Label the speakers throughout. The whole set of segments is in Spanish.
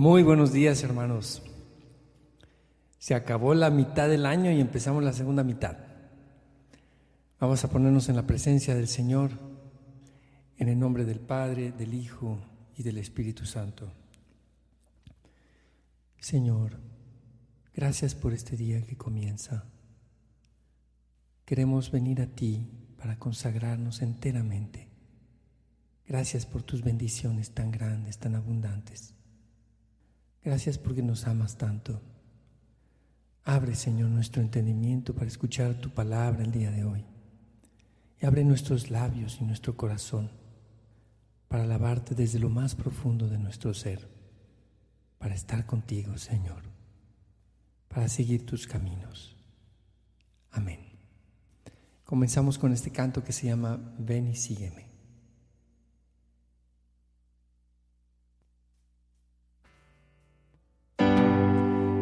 Speaker 1: Muy buenos días, hermanos. Se acabó la mitad del año y empezamos la segunda mitad. Vamos a ponernos en la presencia del Señor, en el nombre del Padre, del Hijo y del Espíritu Santo. Señor, gracias por este día que comienza. Queremos venir a ti para consagrarnos enteramente. Gracias por tus bendiciones tan grandes, tan abundantes. Gracias porque nos amas tanto. Abre, Señor, nuestro entendimiento para escuchar tu palabra el día de hoy. Y abre nuestros labios y nuestro corazón para alabarte desde lo más profundo de nuestro ser, para estar contigo, Señor, para seguir tus caminos. Amén. Comenzamos con este canto que se llama Ven y sígueme.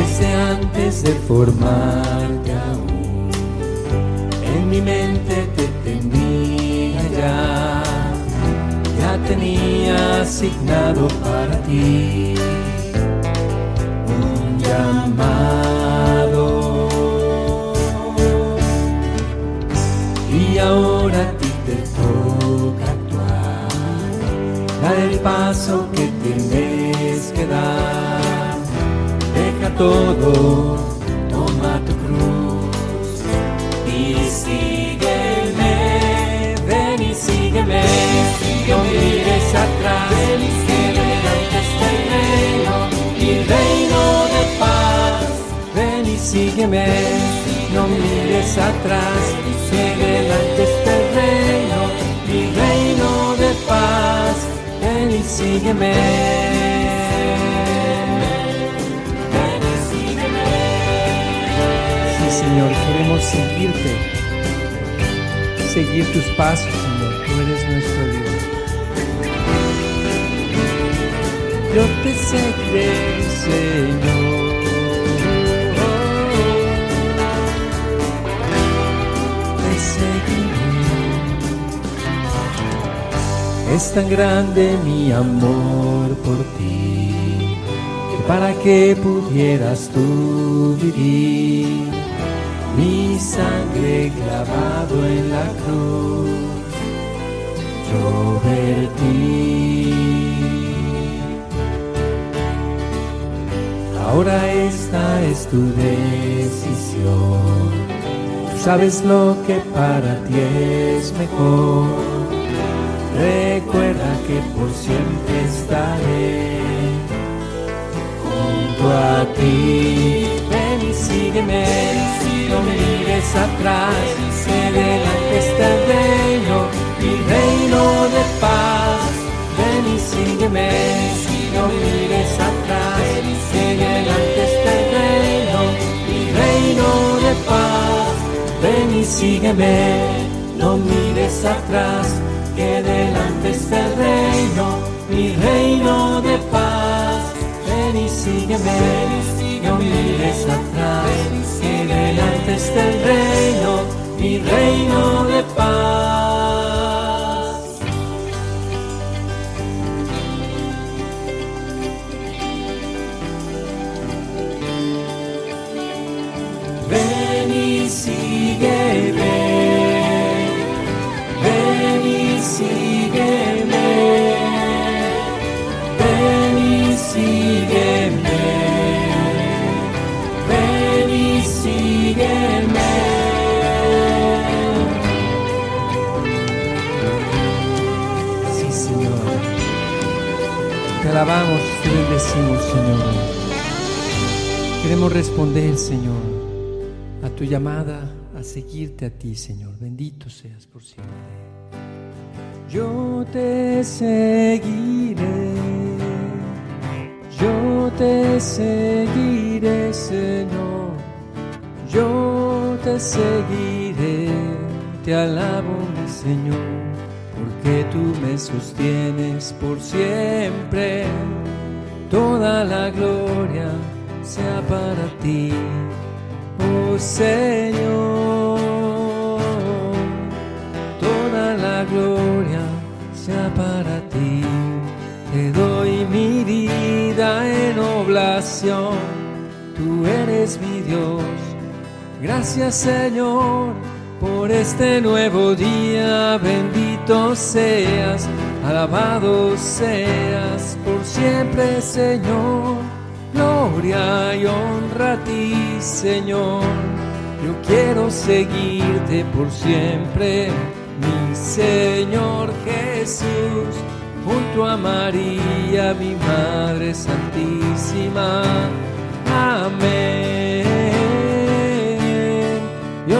Speaker 1: Desde antes de formarte aún, en mi mente te tenía ya, ya tenía asignado para ti un llamado. Y ahora a ti te toca actuar, dar el paso que tienes que dar. Todo, toma tu cruz y sígueme, ven y sígueme, no mires atrás, que delante está el reino, mi reino de paz, ven y sígueme, no mires atrás, que delante está el reino, mi reino de paz, ven y sígueme. Seguirte, seguir tus pasos, Señor, tú eres nuestro Dios. Yo te seguiré, Señor. Te seguiré. Es tan grande mi amor por ti, que para que pudieras tú vivir, mi sangre clavado en la cruz, yo vertí. Ahora esta es tu decisión, tú sabes lo que para ti es mejor. Recuerda que por siempre estaré junto a ti. Ven y sígueme, mires atrás, que delante está el reino, mi reino de paz. Ven y sígueme, no mires atrás, que delante está el reino, mi reino de paz. Ven y sígueme, no mires atrás que delante está el reino, mi reino de paz. Ven y sígueme, no mires atrás, delante está el reino, mi reino de paz. Alabamos, te bendecimos, Señor. Queremos responder, Señor, a tu llamada, a seguirte a ti, Señor. Bendito seas por siempre. Yo te seguiré, yo te seguiré, Señor. Yo te seguiré, te alabo, mi Señor, porque tú me sostienes por siempre. Toda la gloria sea para ti, oh Señor. Toda la gloria sea para ti. Te doy mi vida en oblación. Tú eres mi Dios. Gracias Señor por este nuevo día. Bendito seas, alabado seas por siempre Señor gloria y honra a ti, Señor. Yo quiero seguirte por siempre, mi Señor Jesús, junto a María, mi Madre Santísima. Amén.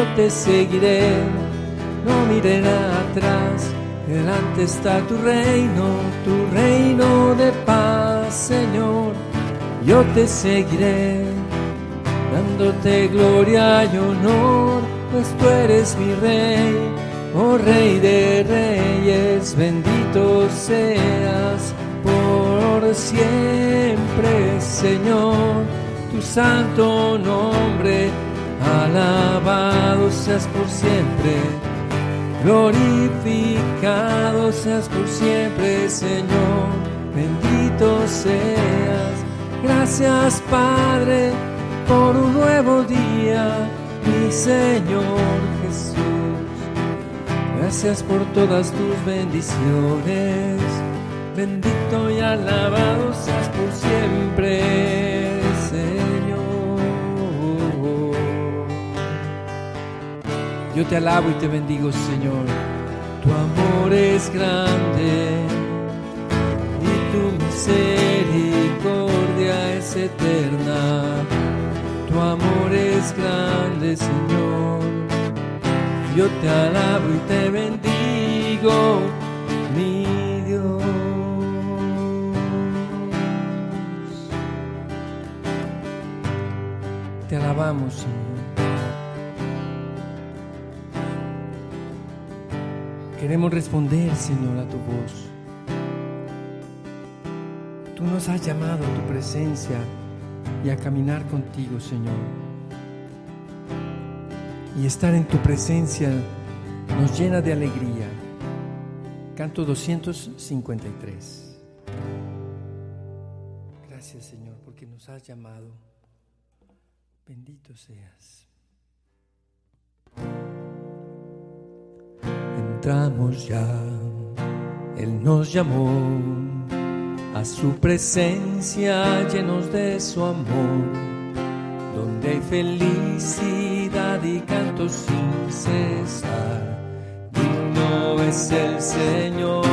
Speaker 1: Yo te seguiré, no miré atrás. Delante está tu reino, tu reino de paz, Señor. Yo te seguiré, dándote gloria y honor, pues tú eres mi rey, oh rey de reyes, bendito seas por siempre, Señor, tu santo nombre, alabado seas por siempre. Glorificado seas por siempre, Señor, bendito seas Gracias Padre por un nuevo día, mi Señor Jesús. Gracias por todas tus bendiciones. Bendito y alabado seas por siempre, Yo te alabo y te bendigo, Señor. Tu amor es grande y tu misericordia es eterna, tu amor es grande, Señor. Yo te alabo y te bendigo, mi Dios. Te alabamos, Señor. Queremos responder, Señor, a tu voz. Tú nos has llamado a tu presencia y a caminar contigo, Señor. Y estar en tu presencia nos llena de alegría. Canto 253. Gracias, Señor, porque nos has llamado. Bendito seas. Entramos ya, Él nos llamó a su presencia llenos de su amor, donde hay felicidad y canto sin cesar. Digno es el Señor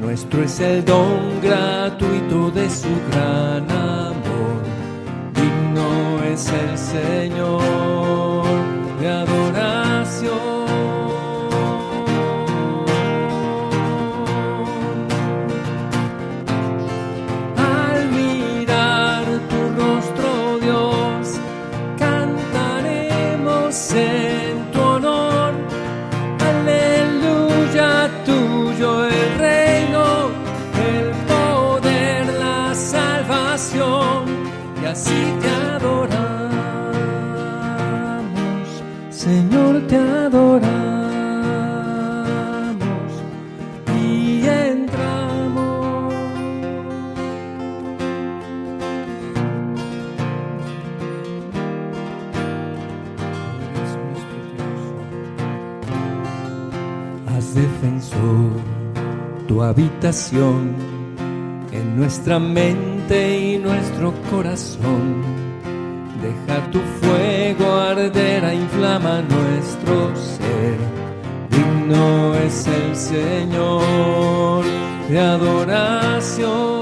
Speaker 1: Nuestro es el don gratuito de su gran amor. Digno es el Señor tu habitación en nuestra mente y nuestro corazón. Deja tu fuego arder, a inflama nuestro ser. Digno es el Señor de adoración.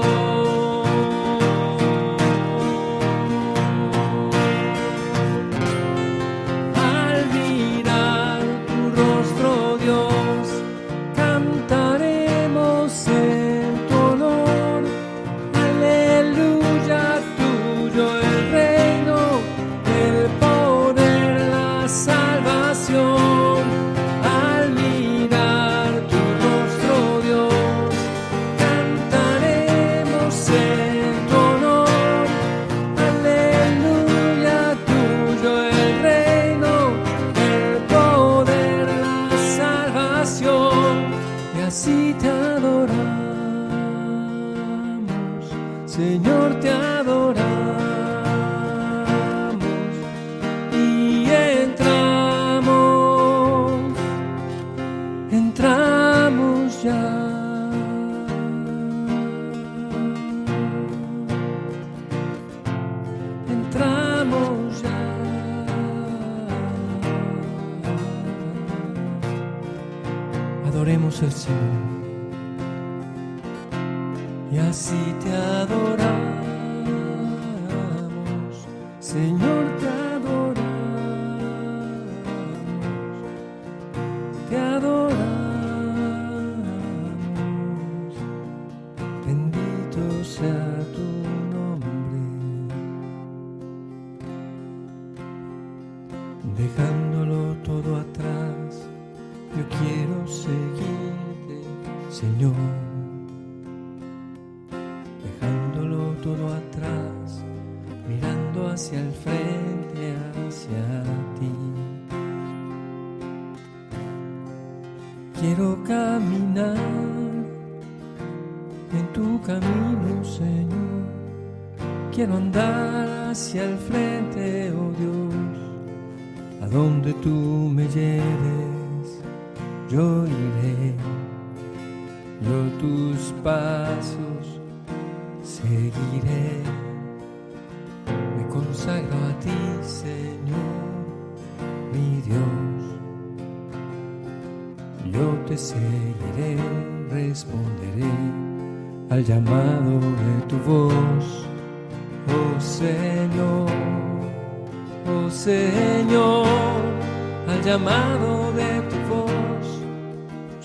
Speaker 1: así te adoramos, Señor, te adoramos. Señor.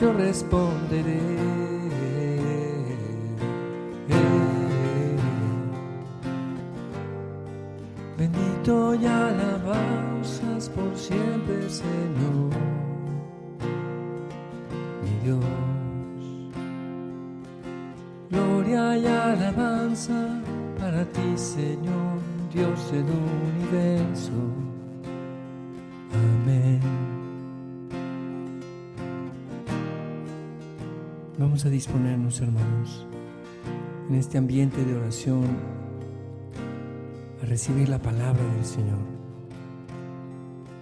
Speaker 1: Vamos a este ambiente de oración a recibir la palabra del Señor,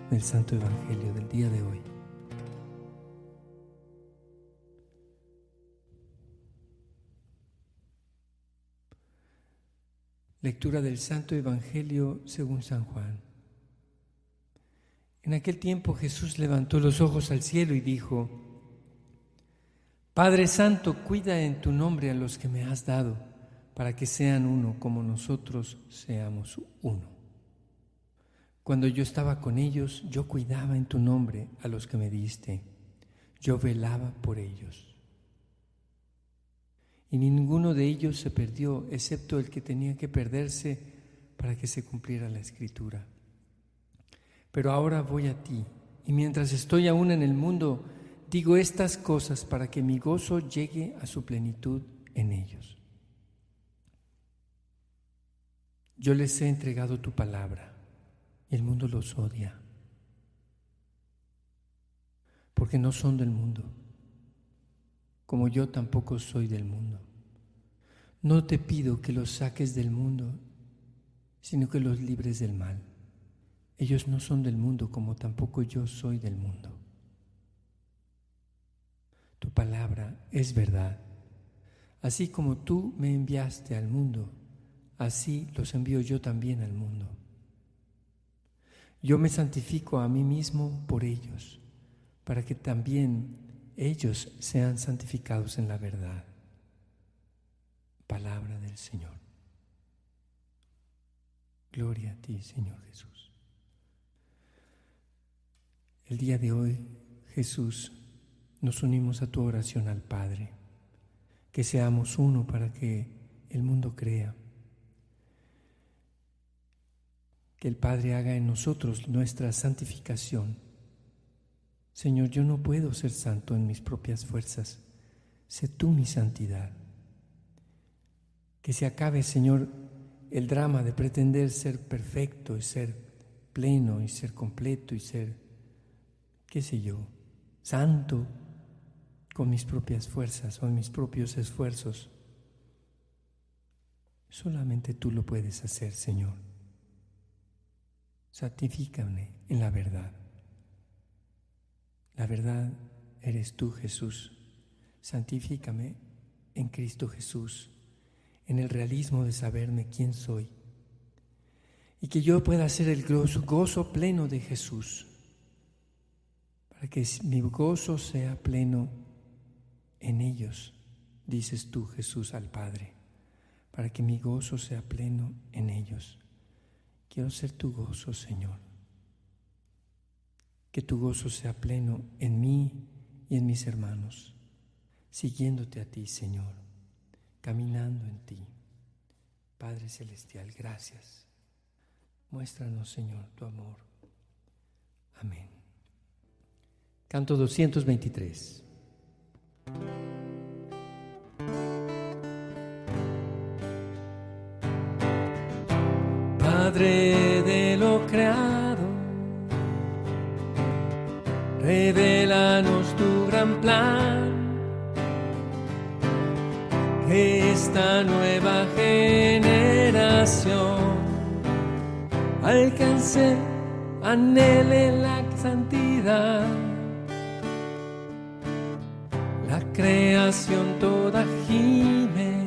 Speaker 1: del Santo Evangelio del día de hoy. Lectura del Santo Evangelio según San Juan. En aquel tiempo Jesús levantó los ojos al cielo y dijo, Padre Santo, cuida en tu nombre a los que me has dado, para que sean uno como nosotros seamos uno. Cuando yo estaba con ellos, yo cuidaba en tu nombre a los que me diste, yo velaba por ellos. Y ninguno de ellos se perdió, excepto el que tenía que perderse para que se cumpliera la escritura. Pero ahora voy a ti, y mientras estoy aún en el mundo, Digo estas cosas para que mi gozo llegue a su plenitud en ellos. Yo les he entregado tu palabra y el mundo los odia, porque no son del mundo, como yo tampoco soy del mundo. No te pido que los saques del mundo, sino que los libres del mal. Ellos no son del mundo como tampoco yo soy del mundo. Tu palabra es verdad. Así como tú me enviaste al mundo, así los envío yo también al mundo. Yo me santifico a mí mismo por ellos, para que también ellos sean santificados en la verdad. Palabra del Señor. Gloria a ti, Señor Jesús. El día de hoy, Jesús, nos unimos a tu oración al Padre, que seamos uno para que el mundo crea que el Padre haga en nosotros nuestra santificación. Señor, yo no puedo ser santo en mis propias fuerzas, sé tú mi santidad. Que se acabe, Señor, el drama de pretender ser perfecto y ser pleno y ser completo y ser, qué sé yo, santo con mis propias fuerzas o en mis propios esfuerzos. Solamente tú lo puedes hacer, Señor santifícame en la verdad. La verdad eres tú, Jesús. Santifícame en Cristo Jesús, en el realismo de saberme quién soy. Y que yo pueda ser el gozo, gozo pleno de Jesús, para que mi gozo sea pleno en ellos, dices tú, Jesús, al Padre, para que mi gozo sea pleno en ellos. Quiero ser tu gozo, Señor. Que tu gozo sea pleno en mí y en mis hermanos, siguiéndote a ti, Señor, caminando en ti. Padre Celestial, gracias. Muéstranos, Señor, tu amor. Amén. Canto 223. Alcance, anhele la santidad. La creación toda gime,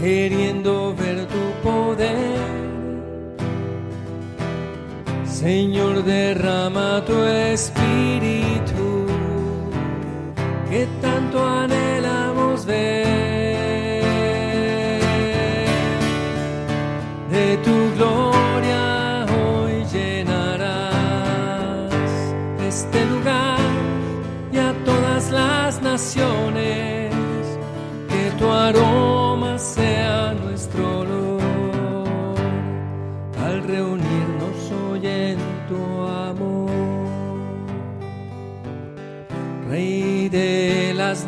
Speaker 1: queriendo ver tu Señor, derrama tu espíritu que tanto anhelamos ver.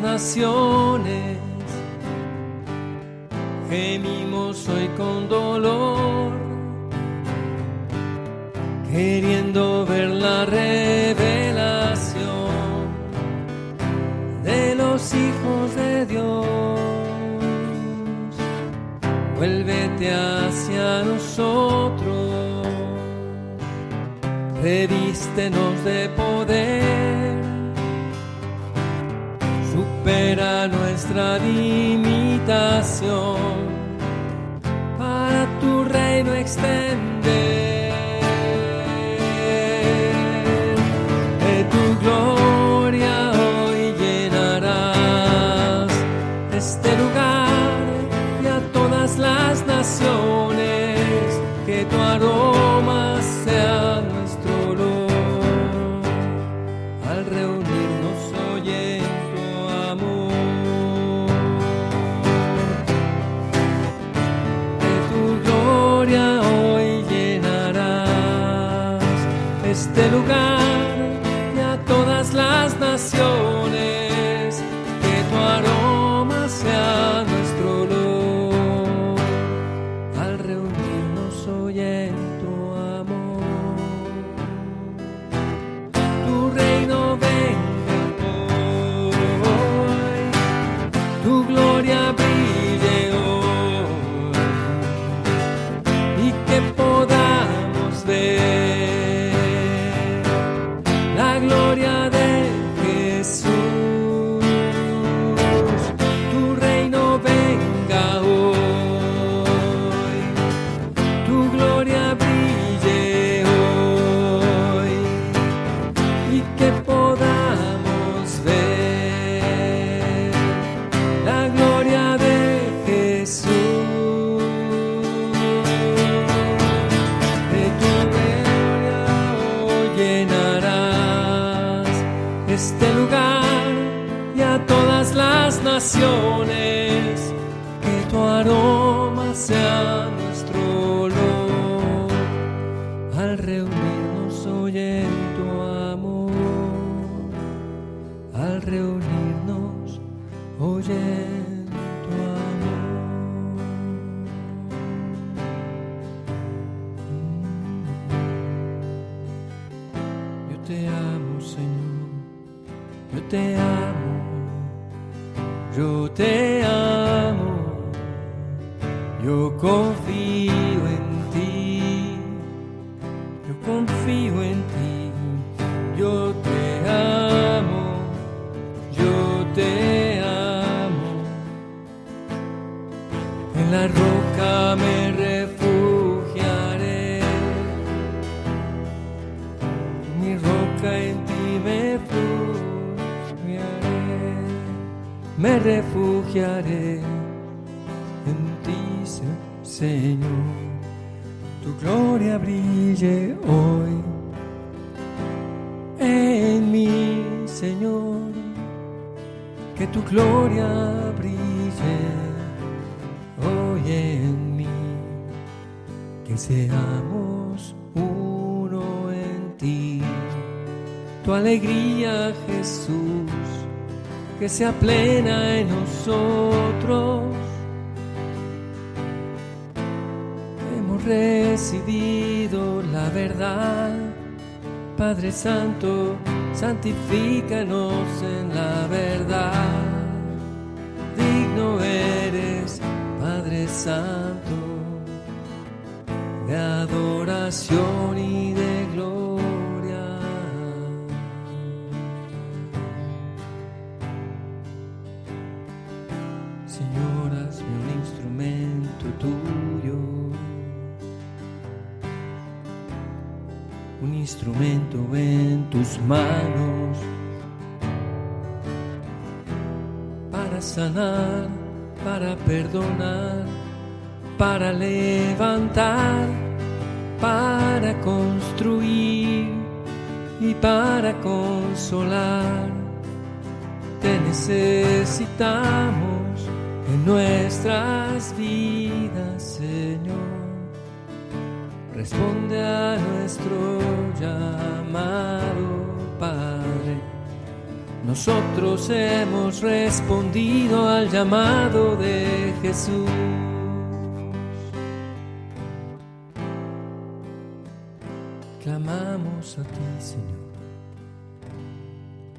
Speaker 1: Naciones, gemimos hoy con dolor, queriendo ver la revelación de los hijos de Dios. Vuélvete hacia nosotros, revístenos de poder nuestra limitación para tu reino extender. que podamos ver. Te amo, yo te amo, yo confío Que seamos uno en ti. Tu alegría, Jesús, que sea plena en nosotros. Hemos recibido la verdad. Padre Santo, santifícanos en la verdad. Digno eres, Padre Santo, de adoración y de gloria. Señor, hazme un instrumento tuyo. un instrumento en tus manos para sanar, para perdonar, para levantar, para construir y para consolar. Te necesitamos en nuestras vidas, Señor. Responde a nuestro llamado, Padre. Nosotros hemos respondido al llamado de Jesús. Clamamos a ti, Señor.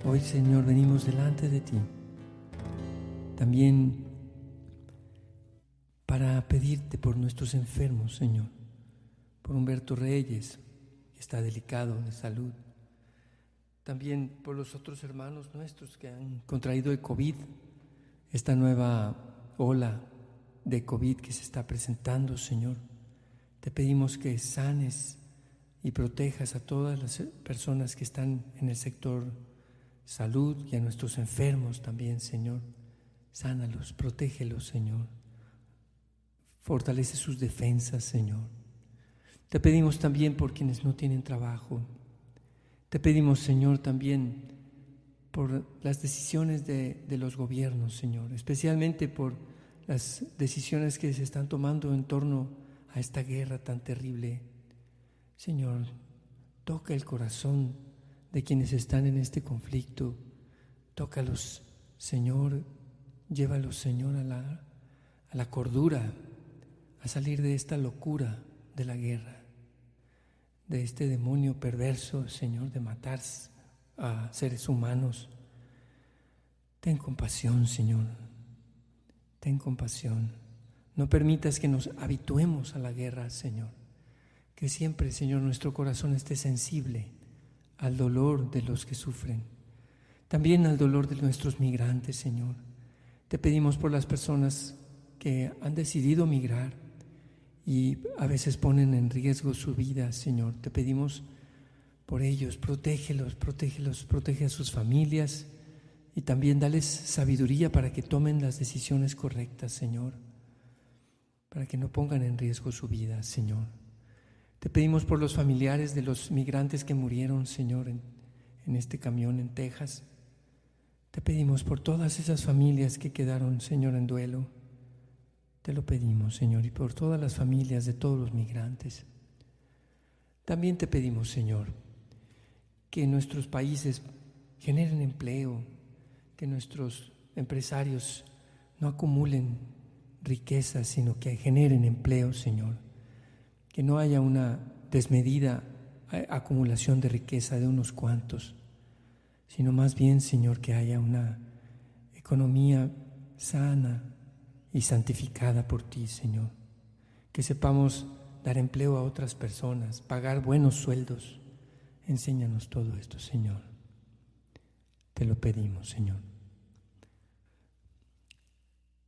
Speaker 1: Hoy, Señor, venimos delante de ti. También para pedirte por nuestros enfermos, Señor por Humberto Reyes, que está delicado de salud. También por los otros hermanos nuestros que han contraído el COVID, esta nueva ola de COVID que se está presentando, Señor. Te pedimos que sanes y protejas a todas las personas que están en el sector salud y a nuestros enfermos también, Señor. Sánalos, protégelos, Señor. Fortalece sus defensas, Señor. Te pedimos también por quienes no tienen trabajo. Te pedimos, Señor, también por las decisiones de, de, los gobiernos, Señor, especialmente por las decisiones que se están tomando en torno a esta guerra tan terrible. Señor, toca el corazón de quienes están en este conflicto. Tócalos, Señor, llévalos, Señor, a la, a la cordura, a salir de esta locura de la guerra de este demonio perverso, Señor, de matar a seres humanos. Ten compasión, Señor. Ten compasión. No permitas que nos habituemos a la guerra, Señor. Que siempre, Señor, nuestro corazón esté sensible al dolor de los que sufren. También al dolor de nuestros migrantes, Señor. Te pedimos por las personas que han decidido migrar y a veces ponen en riesgo su vida, Señor. Te pedimos por ellos, protégelos, protégelos, protege a sus familias y también dales sabiduría para que tomen las decisiones correctas, Señor, para que no pongan en riesgo su vida, Señor. Te pedimos por los familiares de los migrantes que murieron, Señor, en, este camión en Texas. Te pedimos por todas esas familias que quedaron, Señor, en duelo. Te lo pedimos, Señor, y por todas las familias de todos los migrantes. También te pedimos, Señor, que nuestros países generen empleo, que nuestros empresarios no acumulen riquezas, sino que generen empleo, Señor. Que no haya una desmedida eh, acumulación de riqueza de unos cuantos, sino más bien, Señor, que haya una economía sana y santificada por ti, Señor. Que sepamos dar empleo a otras personas, pagar buenos sueldos. Enséñanos todo esto, Señor. Te lo pedimos, Señor.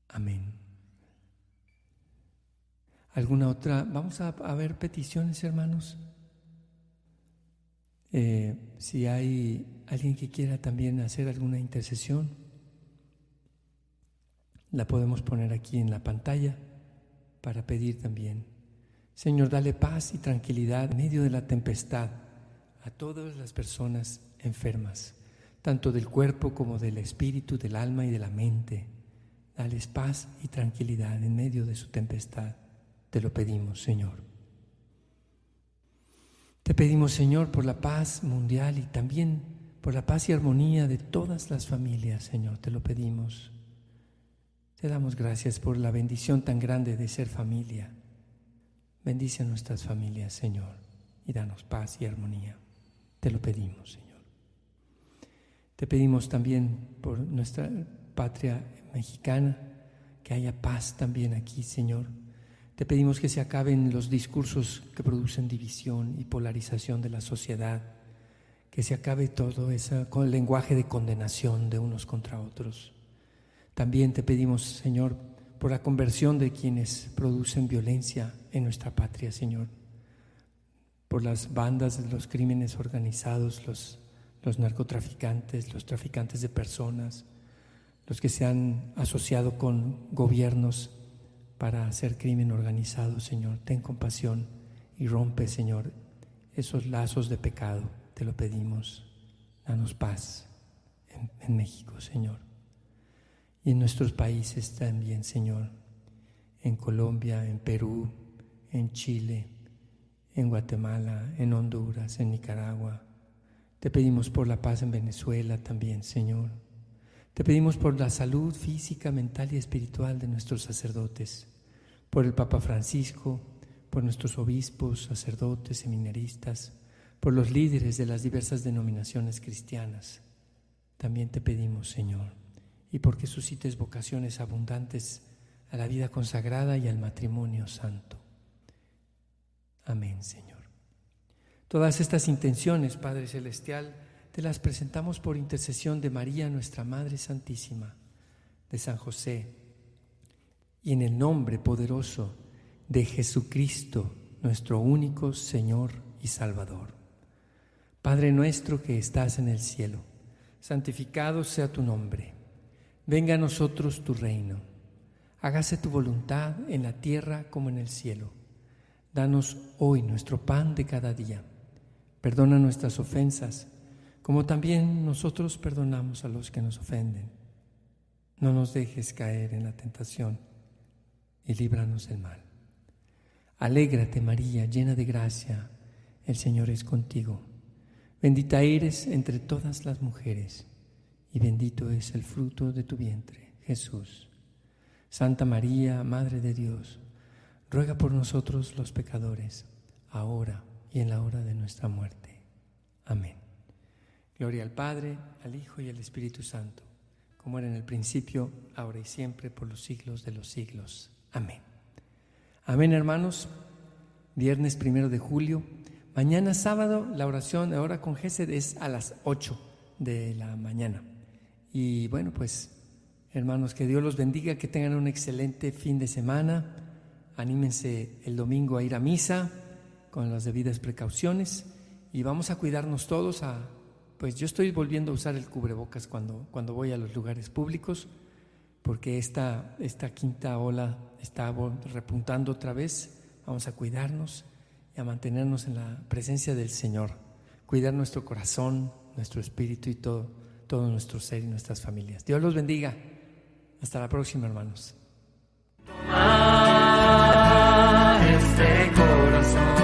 Speaker 1: Amén. ¿Alguna otra? Vamos a, ver peticiones, hermanos. Eh, si hay alguien que quiera también hacer alguna intercesión, la podemos poner aquí en la pantalla para pedir también. Señor, dale paz y tranquilidad en medio de la tempestad a todas las personas enfermas, tanto del cuerpo como del espíritu, del alma y de la mente. Dales paz y tranquilidad en medio de su tempestad. Te lo pedimos, Señor. Te pedimos, Señor, por la paz mundial y también por la paz y armonía de todas las familias, Señor, te lo pedimos. Te damos gracias por la bendición tan grande de ser familia. Bendice a nuestras familias, Señor, y danos paz y armonía. Te lo pedimos, Señor. Te pedimos también por nuestra patria mexicana, que haya paz también aquí, Señor te pedimos que se acaben los discursos que producen división y polarización de la sociedad, que se acabe todo ese con el lenguaje de condenación de unos contra otros. También te pedimos, Señor, por la conversión de quienes producen violencia en nuestra patria, Señor, por las bandas de los crímenes organizados, los, los narcotraficantes, los traficantes de personas, los que se han asociado con gobiernos para hacer crimen organizado, Señor. Ten compasión y rompe, Señor, esos lazos de pecado. Te lo pedimos. Danos paz en, México, Señor. Y en nuestros países también, Señor. En Colombia, en Perú, en Chile, en Guatemala, en Honduras, en Nicaragua. Te pedimos por la paz en Venezuela también, Señor. Te pedimos por la salud física, mental y espiritual de nuestros sacerdotes, por el Papa Francisco, por nuestros obispos, sacerdotes, seminaristas, por los líderes de las diversas denominaciones cristianas. También te pedimos, Señor, y porque suscites vocaciones abundantes a la vida consagrada y al matrimonio santo. Amén, Señor. Todas estas intenciones, Padre Celestial, te las presentamos por intercesión de María, nuestra Madre Santísima, de San José, y en el nombre poderoso de Jesucristo, nuestro único Señor y Salvador. Padre nuestro que estás en el cielo, santificado sea tu nombre. Venga a nosotros tu reino. Hágase tu voluntad en la tierra como en el cielo. Danos hoy nuestro pan de cada día. Perdona nuestras ofensas como también nosotros perdonamos a los que nos ofenden. No nos dejes caer en la tentación y líbranos del mal. Alégrate María, llena de gracia, el Señor es contigo. Bendita eres entre todas las mujeres y bendito es el fruto de tu vientre, Jesús. Santa María, Madre de Dios, ruega por nosotros los pecadores, ahora y en la hora de nuestra muerte. Amén. Gloria al Padre, al Hijo y al Espíritu Santo, como era en el principio, ahora y siempre, por los siglos de los siglos. Amén. Amén, hermanos. Viernes primero de julio. Mañana sábado, la oración de hora con Gesed es a las 8 de la mañana. Y bueno, pues, hermanos, que Dios los bendiga, que tengan un excelente fin de semana. Anímense el domingo a ir a misa con las debidas precauciones y vamos a cuidarnos todos a pues yo estoy volviendo a usar el cubrebocas cuando, cuando voy a los lugares públicos, porque esta, esta quinta ola está repuntando otra vez. Vamos a cuidarnos y a mantenernos en la presencia del Señor, cuidar nuestro corazón, nuestro espíritu y todo, todo nuestro ser y nuestras familias. Dios los bendiga. Hasta la próxima, hermanos. Toma este corazón.